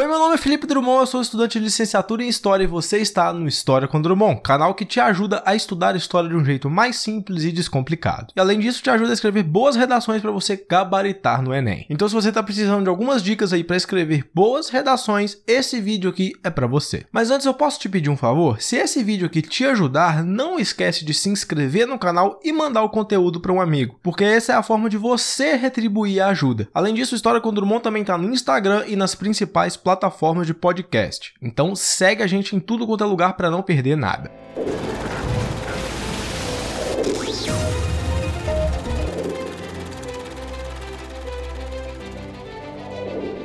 Oi, meu nome é Felipe Drummond, eu sou estudante de licenciatura em História e você está no História com Drummond, canal que te ajuda a estudar história de um jeito mais simples e descomplicado. E além disso, te ajuda a escrever boas redações para você gabaritar no Enem. Então, se você está precisando de algumas dicas aí para escrever boas redações, esse vídeo aqui é para você. Mas antes, eu posso te pedir um favor? Se esse vídeo aqui te ajudar, não esquece de se inscrever no canal e mandar o conteúdo para um amigo, porque essa é a forma de você retribuir a ajuda. Além disso, História com Drummond também está no Instagram e nas principais plataformas plataformas de podcast. Então segue a gente em tudo quanto é lugar para não perder nada.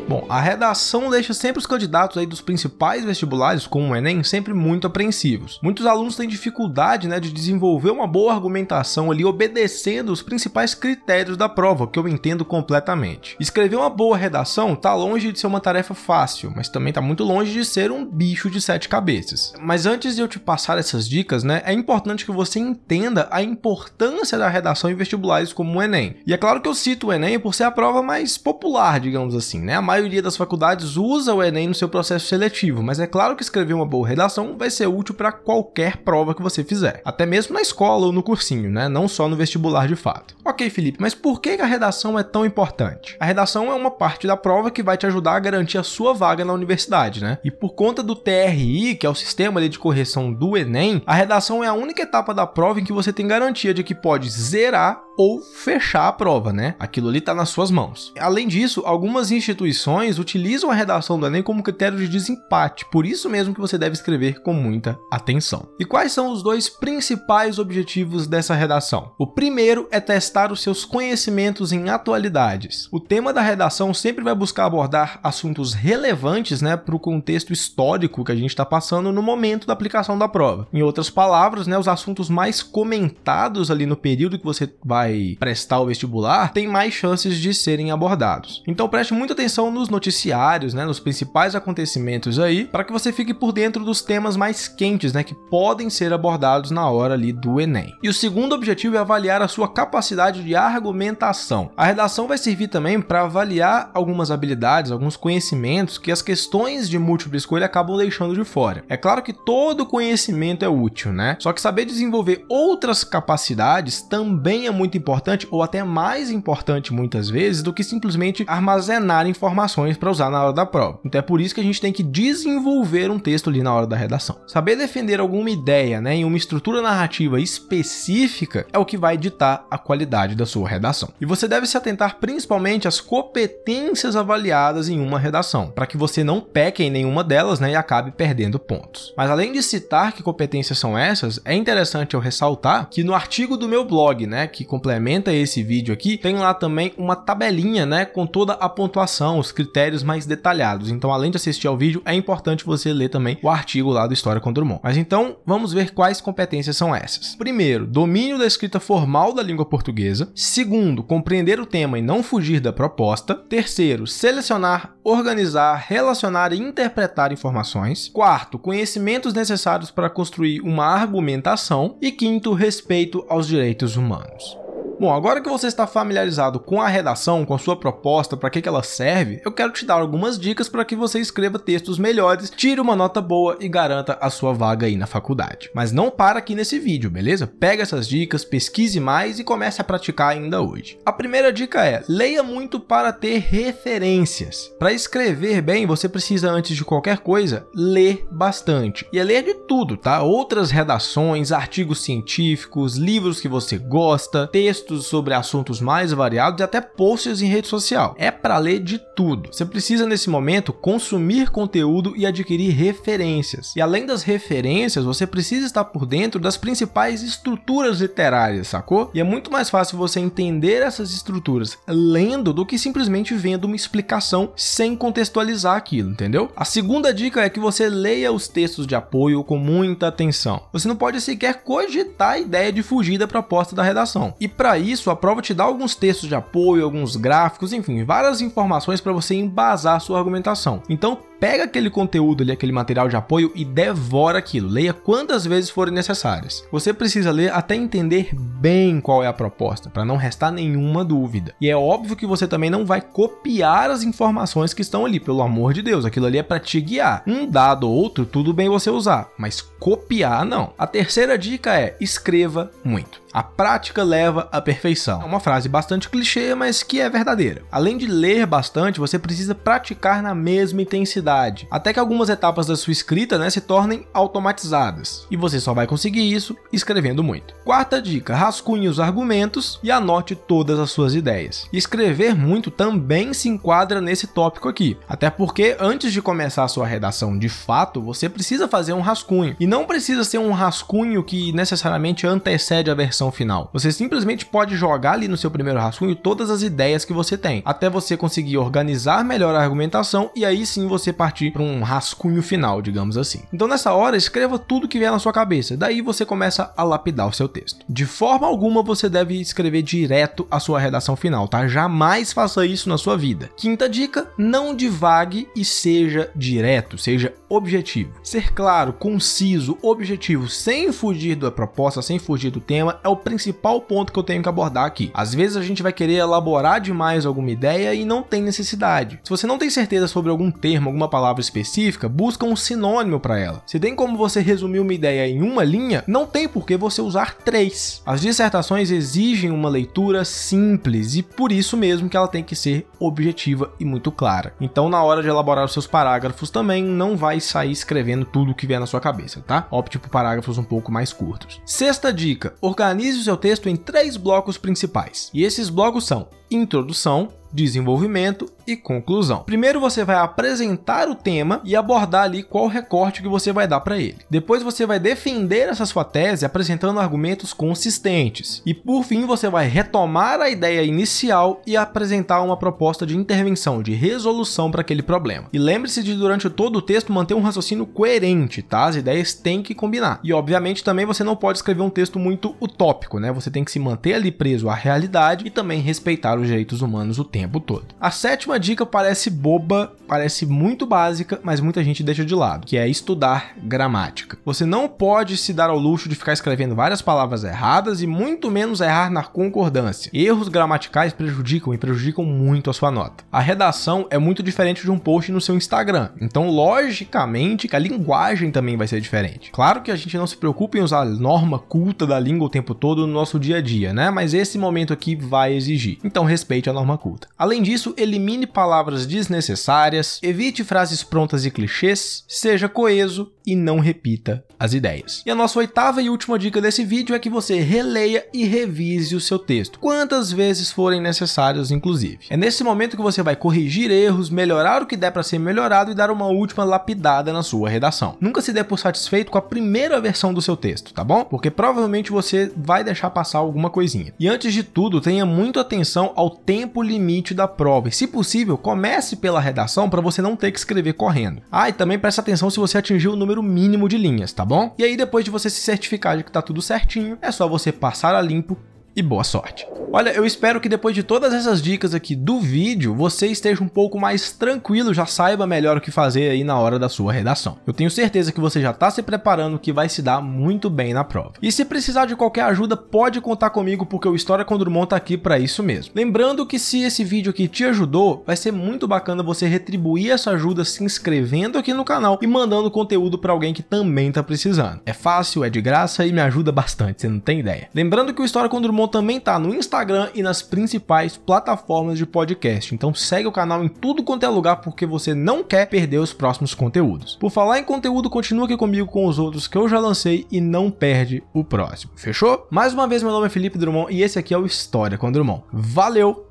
Bom, a redação deixa sempre os candidatos aí dos principais vestibulares, como o Enem, sempre muito apreensivos. Muitos alunos têm dificuldade né, de desenvolver uma boa argumentação ali, obedecendo os principais critérios da prova, que eu entendo completamente. Escrever uma boa redação está longe de ser uma tarefa fácil, mas também está muito longe de ser um bicho de sete cabeças. Mas antes de eu te passar essas dicas, né, é importante que você entenda a importância da redação em vestibulares como o Enem. E é claro que eu cito o Enem por ser a prova mais popular, digamos assim, né? A maioria das faculdades usa o Enem no seu processo seletivo, mas é claro que escrever uma boa redação vai ser útil para qualquer prova que você fizer, até mesmo na escola ou no cursinho, né? Não só no vestibular de fato. Ok, Felipe, mas por que a redação é tão importante? A redação é uma parte da prova que vai te ajudar a garantir a sua vaga na universidade, né? E por conta do TRI, que é o sistema de correção do Enem, a redação é a única etapa da prova em que você tem garantia de que pode zerar ou fechar a prova, né? Aquilo ali está nas suas mãos. Além disso, algumas instituições utilizam a redação do Enem como critério de desempate, por isso mesmo que você deve escrever com muita atenção. E quais são os dois principais objetivos dessa redação? O primeiro é testar os seus conhecimentos em atualidades. O tema da redação sempre vai buscar abordar assuntos relevantes, né, para o contexto histórico que a gente está passando no momento da aplicação da prova. Em outras palavras, né, os assuntos mais comentados ali no período que você vai vai prestar o vestibular tem mais chances de serem abordados. Então preste muita atenção nos noticiários, né, nos principais acontecimentos aí, para que você fique por dentro dos temas mais quentes, né, que podem ser abordados na hora ali do Enem. E o segundo objetivo é avaliar a sua capacidade de argumentação. A redação vai servir também para avaliar algumas habilidades, alguns conhecimentos que as questões de múltipla escolha acabam deixando de fora. É claro que todo conhecimento é útil, né? Só que saber desenvolver outras capacidades também é muito muito importante ou até mais importante muitas vezes do que simplesmente armazenar informações para usar na hora da prova. Então é por isso que a gente tem que desenvolver um texto ali na hora da redação. Saber defender alguma ideia, né, em uma estrutura narrativa específica é o que vai ditar a qualidade da sua redação. E você deve se atentar principalmente às competências avaliadas em uma redação, para que você não peque em nenhuma delas, né, e acabe perdendo pontos. Mas além de citar que competências são essas, é interessante eu ressaltar que no artigo do meu blog, né, que complementa esse vídeo aqui, tem lá também uma tabelinha, né, com toda a pontuação, os critérios mais detalhados. Então, além de assistir ao vídeo, é importante você ler também o artigo lá do História com Drummond. Mas então, vamos ver quais competências são essas. Primeiro, domínio da escrita formal da língua portuguesa. Segundo, compreender o tema e não fugir da proposta. Terceiro, selecionar, organizar, relacionar e interpretar informações. Quarto, conhecimentos necessários para construir uma argumentação. E quinto, respeito aos direitos humanos. Bom, agora que você está familiarizado com a redação, com a sua proposta, para que, ela serve, eu quero te dar algumas dicas para que você escreva textos melhores, tire uma nota boa e garanta a sua vaga aí na faculdade. Mas não para aqui nesse vídeo, beleza? Pega essas dicas, pesquise mais e comece a praticar ainda hoje. A primeira dica é: leia muito para ter referências. Para escrever bem, você precisa antes de qualquer coisa ler bastante. E é ler de tudo, tá? Outras redações, artigos científicos, livros que você gosta, textos textos sobre assuntos mais variados e até posts em rede social. É para ler de tudo. Você precisa nesse momento consumir conteúdo e adquirir referências. E além das referências, você precisa estar por dentro das principais estruturas literárias, sacou? E é muito mais fácil você entender essas estruturas lendo do que simplesmente vendo uma explicação sem contextualizar aquilo, entendeu? A segunda dica é que você leia os textos de apoio com muita atenção. Você não pode sequer cogitar a ideia de fugir da proposta da redação. E para isso, a prova te dá alguns textos de apoio, alguns gráficos, enfim, várias informações para você embasar sua argumentação. Então, pega aquele conteúdo ali, aquele material de apoio e devora aquilo. Leia quantas vezes forem necessárias. Você precisa ler até entender bem qual é a proposta, para não restar nenhuma dúvida. E é óbvio que você também não vai copiar as informações que estão ali, pelo amor de Deus. Aquilo ali é para te guiar. Um dado ou outro, tudo bem você usar, mas copiar não. A terceira dica é escreva muito. A prática leva à perfeição. É uma frase bastante clichê, mas que é verdadeira. Além de ler bastante, você precisa praticar na mesma intensidade, até que algumas etapas da sua escrita né, se tornem automatizadas. E você só vai conseguir isso escrevendo muito. Quarta dica: rascunhe os argumentos e anote todas as suas ideias. escrever muito também se enquadra nesse tópico aqui, até porque antes de começar a sua redação de fato, você precisa fazer um rascunho. E não precisa ser um rascunho que necessariamente antecede a versão versão final. Você simplesmente pode jogar ali no seu primeiro rascunho todas as ideias que você tem, até você conseguir organizar melhor a argumentação e aí sim você partir para um rascunho final, digamos assim. Então nessa hora, escreva tudo que vier na sua cabeça, daí você começa a lapidar o seu texto. De forma alguma você deve escrever direto a sua redação final, tá? Jamais faça isso na sua vida. Quinta dica: não divague e seja direto, seja objetivo. Ser claro, conciso, objetivo, sem fugir da proposta, sem fugir do tema, é o principal ponto que eu tenho que abordar aqui. Às vezes a gente vai querer elaborar demais alguma ideia e não tem necessidade. Se você não tem certeza sobre algum termo, alguma palavra específica, busca um sinônimo para ela. Se tem como você resumir uma ideia em uma linha, não tem por que você usar três. As dissertações exigem uma leitura simples e por isso mesmo que ela tem que ser objetiva e muito clara. Então, na hora de elaborar os seus parágrafos também não vai sair escrevendo tudo o que vier na sua cabeça, tá? Opte por parágrafos um pouco mais curtos. Sexta dica: organize o seu texto em três blocos principais. E esses blocos são introdução, desenvolvimento e conclusão. Primeiro você vai apresentar o tema e abordar ali qual recorte que você vai dar para ele. Depois você vai defender essa sua tese apresentando argumentos consistentes. E por fim você vai retomar a ideia inicial e apresentar uma proposta de intervenção, de resolução para aquele problema. E lembre-se de durante todo o texto manter um raciocínio coerente, tá? As ideias têm que combinar. E obviamente também você não pode escrever um texto muito utópico, né? Você tem que se manter ali preso à realidade e também respeitar os direitos humanos o tempo todo. A sétima dica parece boba, parece muito básica, mas muita gente deixa de lado, que é estudar gramática. Você não pode se dar ao luxo de ficar escrevendo várias palavras erradas e muito menos errar na concordância. Erros gramaticais prejudicam e prejudicam muito a sua nota. A redação é muito diferente de um post no seu Instagram, então logicamente que a linguagem também vai ser diferente. Claro que a gente não se preocupa em usar a norma culta da língua o tempo todo no nosso dia a dia, né? Mas esse momento aqui vai exigir. Então respeite a norma culta. Além disso, elimine palavras desnecessárias, evite frases prontas e clichês, seja coeso e não repita as ideias. E a nossa oitava e última dica desse vídeo é que você releia e revise o seu texto, quantas vezes forem necessárias, inclusive. É nesse momento que você vai corrigir erros, melhorar o que der para ser melhorado e dar uma última lapidada na sua redação. Nunca se dê por satisfeito com a primeira versão do seu texto, tá bom? Porque provavelmente você vai deixar passar alguma coisinha. E antes de tudo, tenha muito atenção ao tempo limite da prova. E se possível, comece pela redação para você não ter que escrever correndo. Ah, e também preste atenção se você atingiu o número mínimo de linhas, tá bom? E aí depois de você se certificar de que tá tudo certinho, é só você passar a limpo e boa sorte. Olha, eu espero que depois de todas essas dicas aqui do vídeo, você esteja um pouco mais tranquilo, já saiba melhor o que fazer aí na hora da sua redação. Eu tenho certeza que você já está se preparando que vai se dar muito bem na prova. E se precisar de qualquer ajuda, pode contar comigo porque o História com Drummond tá aqui para isso mesmo. Lembrando que se esse vídeo aqui te ajudou, vai ser muito bacana você retribuir essa ajuda se inscrevendo aqui no canal e mandando conteúdo para alguém que também tá precisando. É fácil, é de graça e me ajuda bastante, você não tem ideia. Lembrando que o História com Drummond também tá no Instagram e nas principais plataformas de podcast. Então segue o canal em tudo quanto é lugar porque você não quer perder os próximos conteúdos. Por falar em conteúdo, continua aqui comigo com os outros que eu já lancei e não perde o próximo. Fechou? Mais uma vez, meu nome é Felipe Drummond e esse aqui é o História com Drummond. Valeu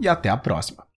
e até a próxima.